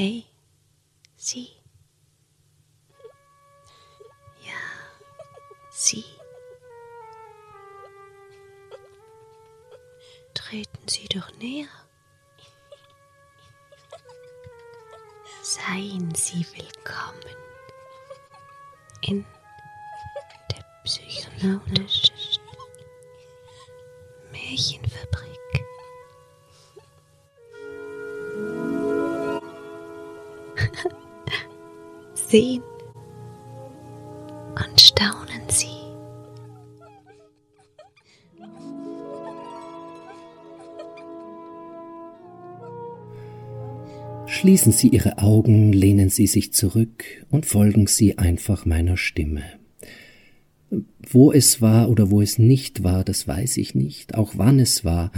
Hey, Sie. Ja, Sie. Treten Sie doch näher. Seien Sie willkommen in der psychologischen Märchenfabrik. Sehen und staunen Sie. Schließen Sie Ihre Augen, lehnen Sie sich zurück und folgen Sie einfach meiner Stimme. Wo es war oder wo es nicht war, das weiß ich nicht. Auch wann es war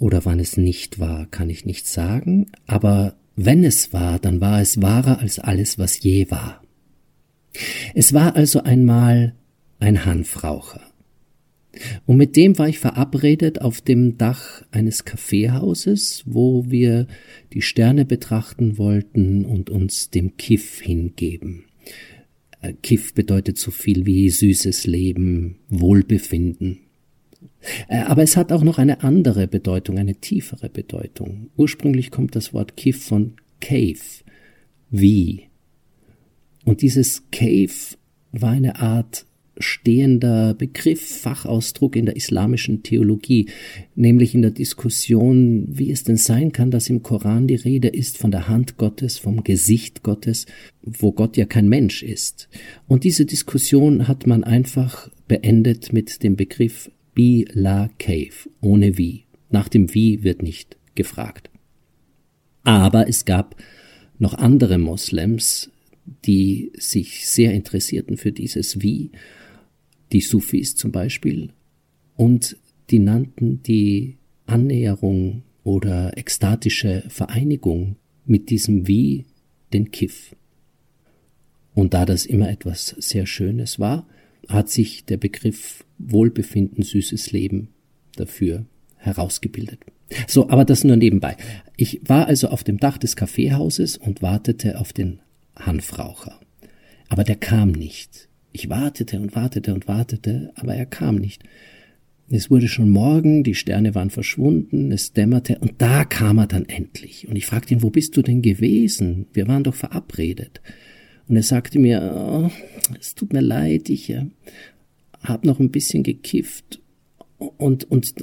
oder wann es nicht war, kann ich nicht sagen. Aber wenn es war, dann war es wahrer als alles, was je war. Es war also einmal ein Hanfraucher. Und mit dem war ich verabredet auf dem Dach eines Kaffeehauses, wo wir die Sterne betrachten wollten und uns dem Kiff hingeben. Äh, Kiff bedeutet so viel wie süßes Leben, Wohlbefinden. Äh, aber es hat auch noch eine andere Bedeutung, eine tiefere Bedeutung. Ursprünglich kommt das Wort Kiff von Cave, wie. Und dieses Cave war eine Art stehender Begriff, Fachausdruck in der islamischen Theologie, nämlich in der Diskussion, wie es denn sein kann, dass im Koran die Rede ist von der Hand Gottes, vom Gesicht Gottes, wo Gott ja kein Mensch ist. Und diese Diskussion hat man einfach beendet mit dem Begriff Bi la Cave, ohne wie. Nach dem wie wird nicht gefragt. Aber es gab noch andere Moslems, die sich sehr interessierten für dieses Wie die Sufis zum Beispiel, und die nannten die Annäherung oder ekstatische Vereinigung mit diesem Wie den Kiff. Und da das immer etwas sehr Schönes war, hat sich der Begriff Wohlbefinden, süßes Leben dafür herausgebildet. So, aber das nur nebenbei. Ich war also auf dem Dach des Kaffeehauses und wartete auf den Hanfraucher. Aber der kam nicht. Ich wartete und wartete und wartete, aber er kam nicht. Es wurde schon Morgen, die Sterne waren verschwunden, es dämmerte, und da kam er dann endlich. Und ich fragte ihn, wo bist du denn gewesen? Wir waren doch verabredet. Und er sagte mir, oh, es tut mir leid, ich äh, habe noch ein bisschen gekifft. Und, und,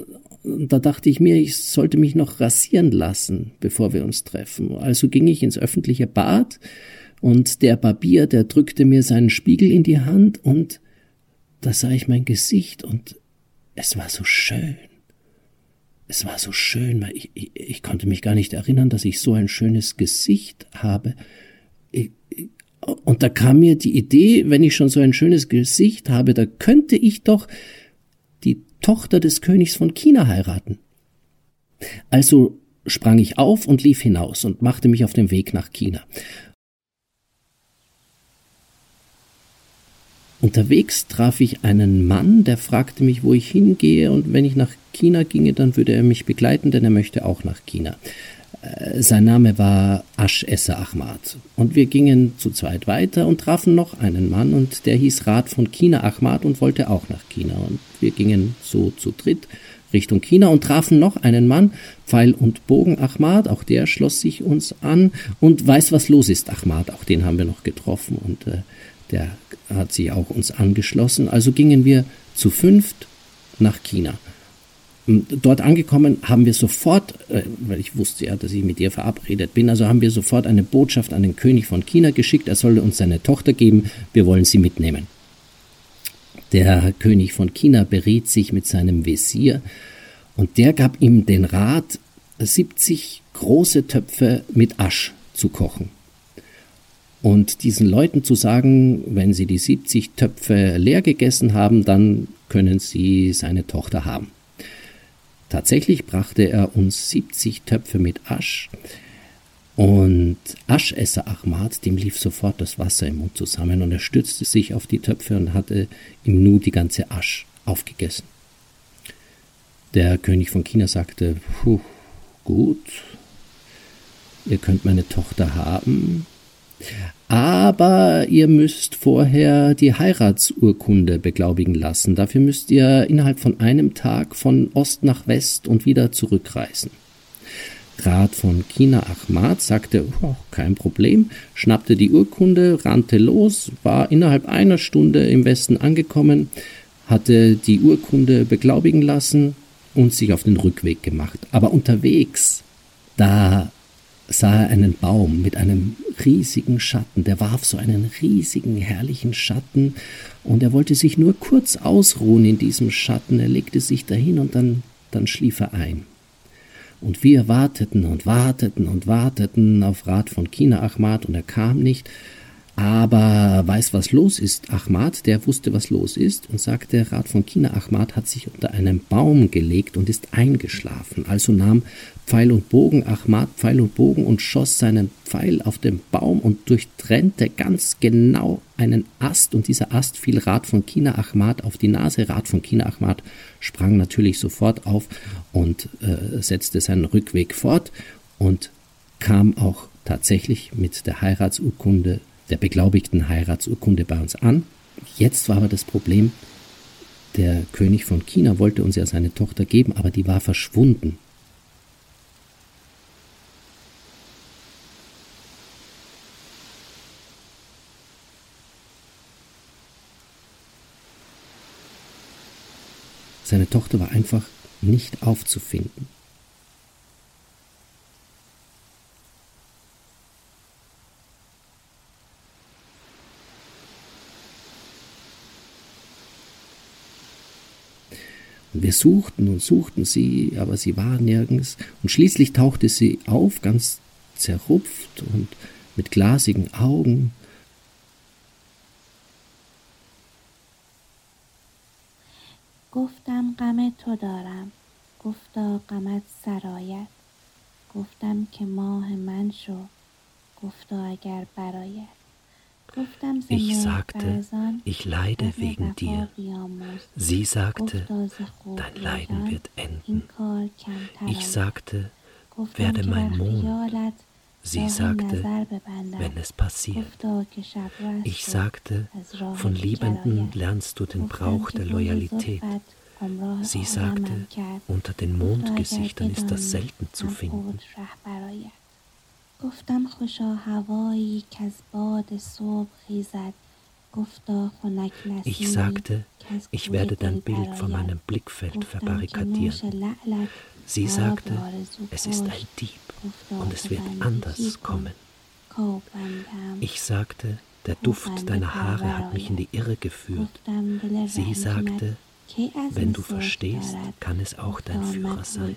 da dachte ich mir, ich sollte mich noch rasieren lassen, bevor wir uns treffen. Also ging ich ins öffentliche Bad, und der Barbier, der drückte mir seinen Spiegel in die Hand und da sah ich mein Gesicht und es war so schön. Es war so schön, weil ich, ich, ich konnte mich gar nicht erinnern, dass ich so ein schönes Gesicht habe. Und da kam mir die Idee, wenn ich schon so ein schönes Gesicht habe, da könnte ich doch die Tochter des Königs von China heiraten. Also sprang ich auf und lief hinaus und machte mich auf den Weg nach China. Unterwegs traf ich einen Mann, der fragte mich, wo ich hingehe, und wenn ich nach China ginge, dann würde er mich begleiten, denn er möchte auch nach China. Äh, sein Name war Ash Esse Ahmad. Und wir gingen zu zweit weiter und trafen noch einen Mann, und der hieß Rat von China Ahmad und wollte auch nach China. Und wir gingen so zu dritt Richtung China und trafen noch einen Mann, Pfeil und Bogen Ahmad, auch der schloss sich uns an und weiß, was los ist, Ahmad, auch den haben wir noch getroffen und äh, der hat sich auch uns angeschlossen. Also gingen wir zu fünft nach China. Dort angekommen haben wir sofort, äh, weil ich wusste ja, dass ich mit ihr verabredet bin, also haben wir sofort eine Botschaft an den König von China geschickt, er solle uns seine Tochter geben, wir wollen sie mitnehmen. Der König von China beriet sich mit seinem Visier und der gab ihm den Rat, 70 große Töpfe mit Asch zu kochen. Und diesen Leuten zu sagen, wenn sie die 70 Töpfe leer gegessen haben, dann können sie seine Tochter haben. Tatsächlich brachte er uns 70 Töpfe mit Asch und Aschesser Ahmad, dem lief sofort das Wasser im Mund zusammen und er stützte sich auf die Töpfe und hatte im Nu die ganze Asch aufgegessen. Der König von China sagte, Puh, gut, ihr könnt meine Tochter haben, aber ihr müsst vorher die Heiratsurkunde beglaubigen lassen. Dafür müsst ihr innerhalb von einem Tag von Ost nach West und wieder zurückreisen. Rat von Kina Ahmad sagte, oh, kein Problem, schnappte die Urkunde, rannte los, war innerhalb einer Stunde im Westen angekommen, hatte die Urkunde beglaubigen lassen und sich auf den Rückweg gemacht. Aber unterwegs, da sah er einen Baum mit einem riesigen Schatten, der warf so einen riesigen, herrlichen Schatten, und er wollte sich nur kurz ausruhen in diesem Schatten, er legte sich dahin und dann, dann schlief er ein. Und wir warteten und warteten und warteten auf Rat von Kina Ahmad und er kam nicht, aber weiß, was los ist. Ahmad, der wusste, was los ist und sagte, Rat von China Ahmad hat sich unter einen Baum gelegt und ist eingeschlafen. Also nahm Pfeil und Bogen Ahmad Pfeil und Bogen und schoss seinen Pfeil auf den Baum und durchtrennte ganz genau einen Ast und dieser Ast fiel Rat von China Ahmad auf die Nase. Rat von China Ahmad sprang natürlich sofort auf und äh, setzte seinen Rückweg fort und kam auch tatsächlich mit der Heiratsurkunde der beglaubigten Heiratsurkunde bei uns an. Jetzt war aber das Problem, der König von China wollte uns ja seine Tochter geben, aber die war verschwunden. Seine Tochter war einfach nicht aufzufinden. wir suchten und suchten sie, aber sie war nirgends. Und schließlich tauchte sie auf, ganz zerrupft und mit glasigen Augen. گفتم غم تو دارم گفتا غمت سرایت گفتم که ماه من شو گفتا اگر برایت Ich sagte, ich leide wegen dir. Sie sagte, dein Leiden wird enden. Ich sagte, werde mein Mond. Sie sagte, wenn es passiert. Ich sagte, von Liebenden lernst du den Brauch der Loyalität. Sie sagte, unter den Mondgesichtern ist das selten zu finden. گفتم خوشا هوایی که از باد صبح خیزد Ich sagte, ich werde dein Bild von meinem Blickfeld verbarrikadieren. Sie sagte, es ist ein Dieb und es wird anders kommen. Ich sagte, der Duft deiner Haare hat mich in die Irre geführt. Sie sagte, wenn du verstehst, kann es auch dein Führer sein.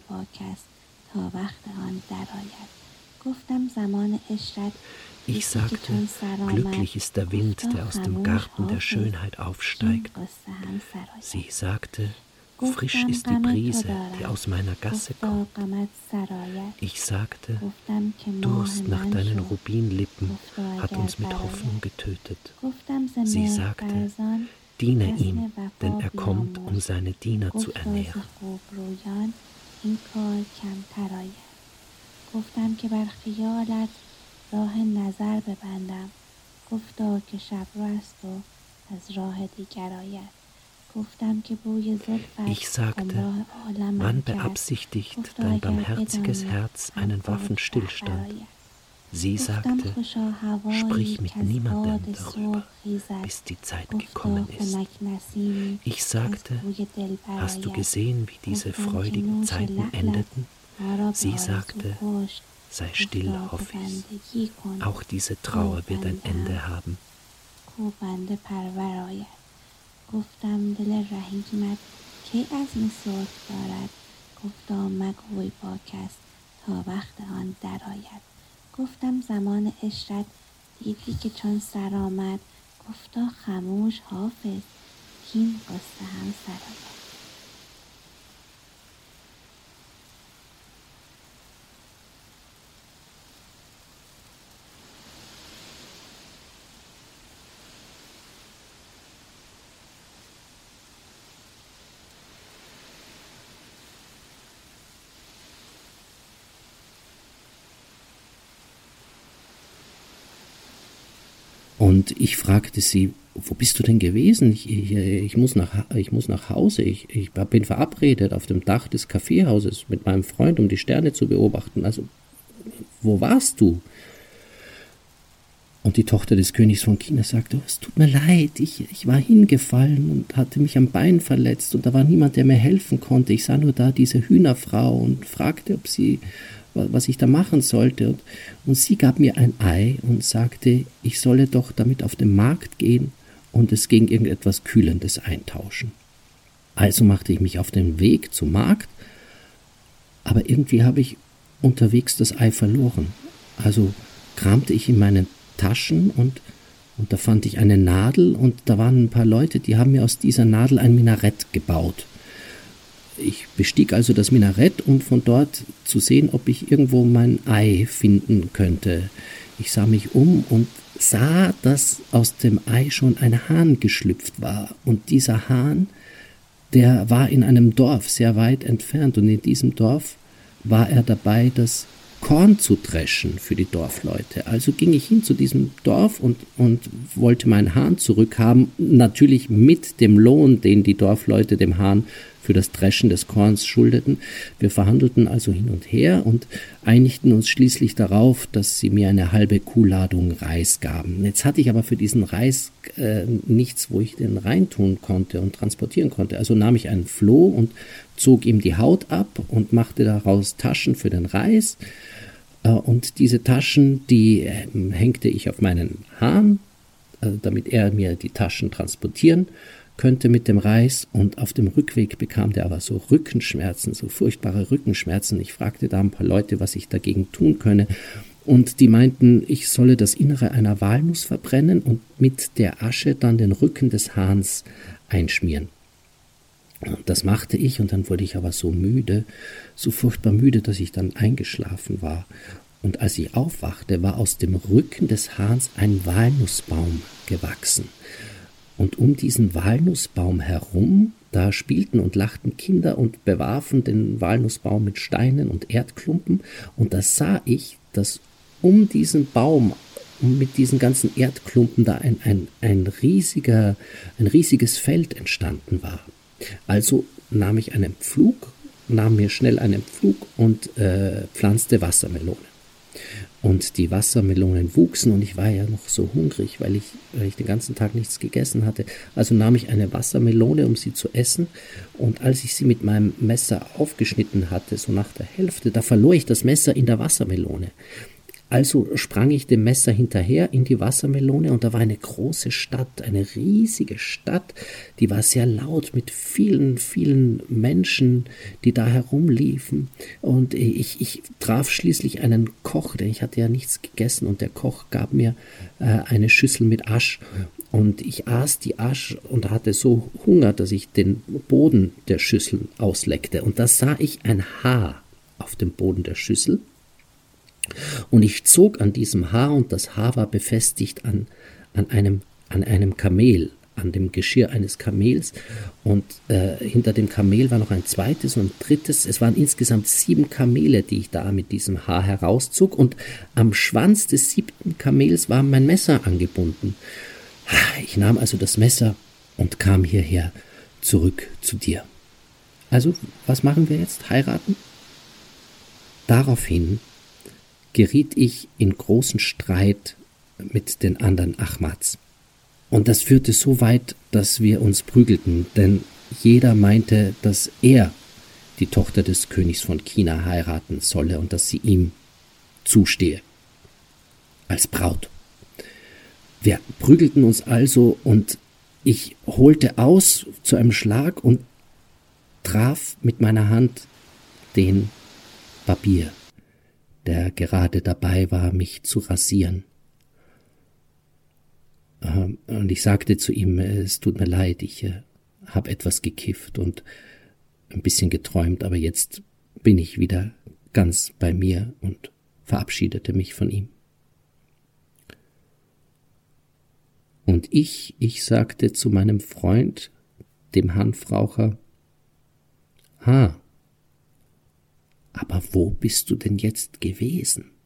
Ich sagte, glücklich ist der Wind, der aus dem Garten der Schönheit aufsteigt. Sie sagte, frisch ist die Brise, die aus meiner Gasse kommt. Ich sagte, Durst nach deinen Rubinlippen hat uns mit Hoffnung getötet. Sie sagte, diene ihm, denn er kommt, um seine Diener zu ernähren. گفتم که بر خیالت راه نظر ببندم گفتا که شب رو است و از راه دیگر آید Ich sagte, wann beabsichtigt dein barmherziges Herz einen Waffenstillstand? Sie sagte, sprich mit niemandem darüber, bis die Zeit gekommen ist. Ich sagte, hast du gesehen, wie diese freudigen Zeiten endeten? Sie sagte, sei still, Hoffis. Auch diese Trauer wird ein Ende haben. گفتم دل رحیمت کی از سرخ دارد گفتا مگوی پاک است تا وقت آن درآید گفتم زمان اشرت دیدی که چون سر آمد گفتا خموش حافظ کین قصه هم سرآید Und ich fragte sie, wo bist du denn gewesen? Ich, ich, ich, muss, nach, ich muss nach Hause. Ich, ich bin verabredet auf dem Dach des Kaffeehauses mit meinem Freund, um die Sterne zu beobachten. Also, wo warst du? Und die Tochter des Königs von China sagte, oh, es tut mir leid, ich, ich war hingefallen und hatte mich am Bein verletzt und da war niemand, der mir helfen konnte. Ich sah nur da diese Hühnerfrau und fragte, ob sie, was ich da machen sollte. Und, sie gab mir ein Ei und sagte, ich solle doch damit auf den Markt gehen und es gegen irgendetwas Kühlendes eintauschen. Also machte ich mich auf den Weg zum Markt, aber irgendwie habe ich unterwegs das Ei verloren. Also kramte ich in meinen Taschen und, und da fand ich eine Nadel und da waren ein paar Leute, die haben mir aus dieser Nadel ein Minarett gebaut. Ich bestieg also das Minarett, um von dort zu sehen, ob ich irgendwo mein Ei finden könnte. Ich sah mich um und sah, dass aus dem Ei schon ein Hahn geschlüpft war. Und dieser Hahn, der war in einem Dorf sehr weit entfernt. Und in diesem Dorf war er dabei, das Korn zu dreschen für die Dorfleute. Also ging ich hin zu diesem Dorf und, und wollte meinen Hahn zurückhaben, natürlich mit dem Lohn, den die Dorfleute dem Hahn für das Dreschen des Korns schuldeten. Wir verhandelten also hin und her und einigten uns schließlich darauf, dass sie mir eine halbe Kuhladung Reis gaben. Jetzt hatte ich aber für diesen Reis äh, nichts, wo ich den reintun konnte und transportieren konnte. Also nahm ich einen Floh und zog ihm die Haut ab und machte daraus Taschen für den Reis. Äh, und diese Taschen, die äh, hängte ich auf meinen Hahn, äh, damit er mir die Taschen transportieren könnte mit dem Reis und auf dem Rückweg bekam der aber so Rückenschmerzen, so furchtbare Rückenschmerzen. Ich fragte da ein paar Leute, was ich dagegen tun könne. Und die meinten, ich solle das Innere einer Walnuss verbrennen und mit der Asche dann den Rücken des Hahns einschmieren. Das machte ich und dann wurde ich aber so müde, so furchtbar müde, dass ich dann eingeschlafen war. Und als ich aufwachte, war aus dem Rücken des Hahns ein Walnussbaum gewachsen. Und um diesen Walnussbaum herum, da spielten und lachten Kinder und bewarfen den Walnussbaum mit Steinen und Erdklumpen. Und da sah ich, dass um diesen Baum mit diesen ganzen Erdklumpen da ein, ein, ein, riesiger, ein riesiges Feld entstanden war. Also nahm ich einen Pflug, nahm mir schnell einen Pflug und äh, pflanzte Wassermelone und die Wassermelonen wuchsen und ich war ja noch so hungrig, weil ich, weil ich den ganzen Tag nichts gegessen hatte. Also nahm ich eine Wassermelone, um sie zu essen und als ich sie mit meinem Messer aufgeschnitten hatte, so nach der Hälfte, da verlor ich das Messer in der Wassermelone. Also sprang ich dem Messer hinterher in die Wassermelone und da war eine große Stadt, eine riesige Stadt, die war sehr laut mit vielen, vielen Menschen, die da herumliefen. Und ich, ich traf schließlich einen Koch, denn ich hatte ja nichts gegessen und der Koch gab mir äh, eine Schüssel mit Asch und ich aß die Asch und hatte so Hunger, dass ich den Boden der Schüssel ausleckte. Und da sah ich ein Haar auf dem Boden der Schüssel und ich zog an diesem Haar und das Haar war befestigt an, an, einem, an einem Kamel, an dem Geschirr eines Kamels. Und äh, hinter dem Kamel war noch ein zweites und ein drittes. Es waren insgesamt sieben Kamele, die ich da mit diesem Haar herauszog. Und am Schwanz des siebten Kamels war mein Messer angebunden. Ich nahm also das Messer und kam hierher zurück zu dir. Also, was machen wir jetzt? Heiraten? Daraufhin geriet ich in großen Streit mit den anderen Ahmads. Und das führte so weit, dass wir uns prügelten, denn jeder meinte, dass er die Tochter des Königs von China heiraten solle und dass sie ihm zustehe. Als Braut. Wir prügelten uns also und ich holte aus zu einem Schlag und traf mit meiner Hand den Barbier der gerade dabei war, mich zu rasieren. Ähm, und ich sagte zu ihm, es tut mir leid, ich äh, habe etwas gekifft und ein bisschen geträumt, aber jetzt bin ich wieder ganz bei mir und verabschiedete mich von ihm. Und ich, ich sagte zu meinem Freund, dem Hanfraucher, Ah, aber wo bist du denn jetzt gewesen?